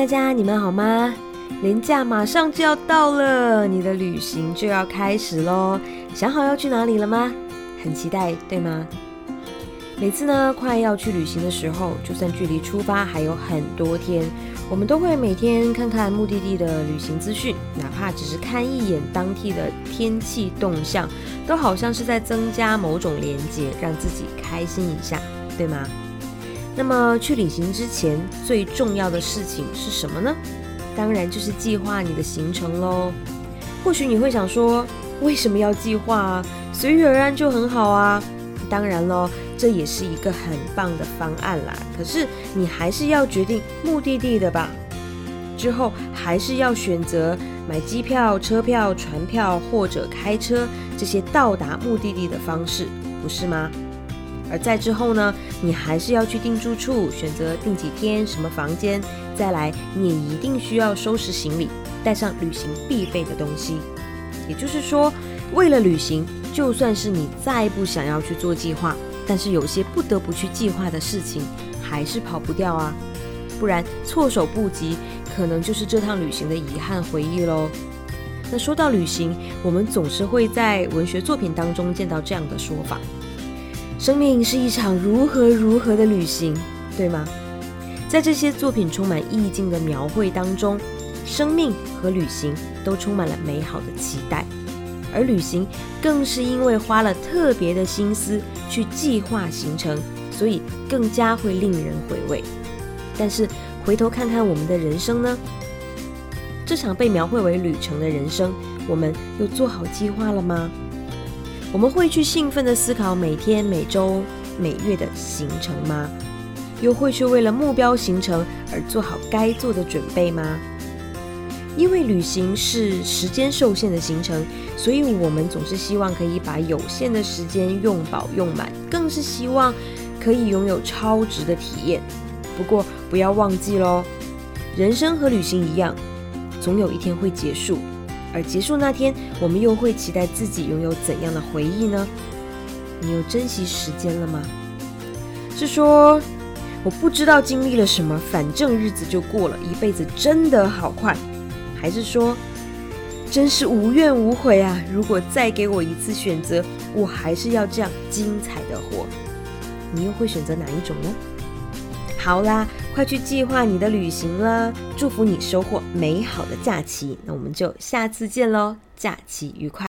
大家，你们好吗？年假马上就要到了，你的旅行就要开始喽。想好要去哪里了吗？很期待，对吗？每次呢，快要去旅行的时候，就算距离出发还有很多天，我们都会每天看看目的地的旅行资讯，哪怕只是看一眼当地的天气动向，都好像是在增加某种连接，让自己开心一下，对吗？那么去旅行之前最重要的事情是什么呢？当然就是计划你的行程喽。或许你会想说，为什么要计划啊？随遇而安就很好啊。当然喽，这也是一个很棒的方案啦。可是你还是要决定目的地的吧。之后还是要选择买机票、车票、船票或者开车这些到达目的地的方式，不是吗？而在之后呢，你还是要去订住处，选择订几天什么房间。再来，你也一定需要收拾行李，带上旅行必备的东西。也就是说，为了旅行，就算是你再不想要去做计划，但是有些不得不去计划的事情，还是跑不掉啊。不然措手不及，可能就是这趟旅行的遗憾回忆喽。那说到旅行，我们总是会在文学作品当中见到这样的说法。生命是一场如何如何的旅行，对吗？在这些作品充满意境的描绘当中，生命和旅行都充满了美好的期待，而旅行更是因为花了特别的心思去计划行程，所以更加会令人回味。但是回头看看我们的人生呢？这场被描绘为旅程的人生，我们又做好计划了吗？我们会去兴奋的思考每天、每周、每月的行程吗？又会去为了目标行程而做好该做的准备吗？因为旅行是时间受限的行程，所以我们总是希望可以把有限的时间用饱用满，更是希望可以拥有超值的体验。不过不要忘记喽，人生和旅行一样，总有一天会结束。而结束那天，我们又会期待自己拥有怎样的回忆呢？你有珍惜时间了吗？是说我不知道经历了什么，反正日子就过了，一辈子真的好快？还是说真是无怨无悔啊？如果再给我一次选择，我还是要这样精彩的活。你又会选择哪一种呢？好啦，快去计划你的旅行啦！祝福你收获美好的假期，那我们就下次见喽，假期愉快。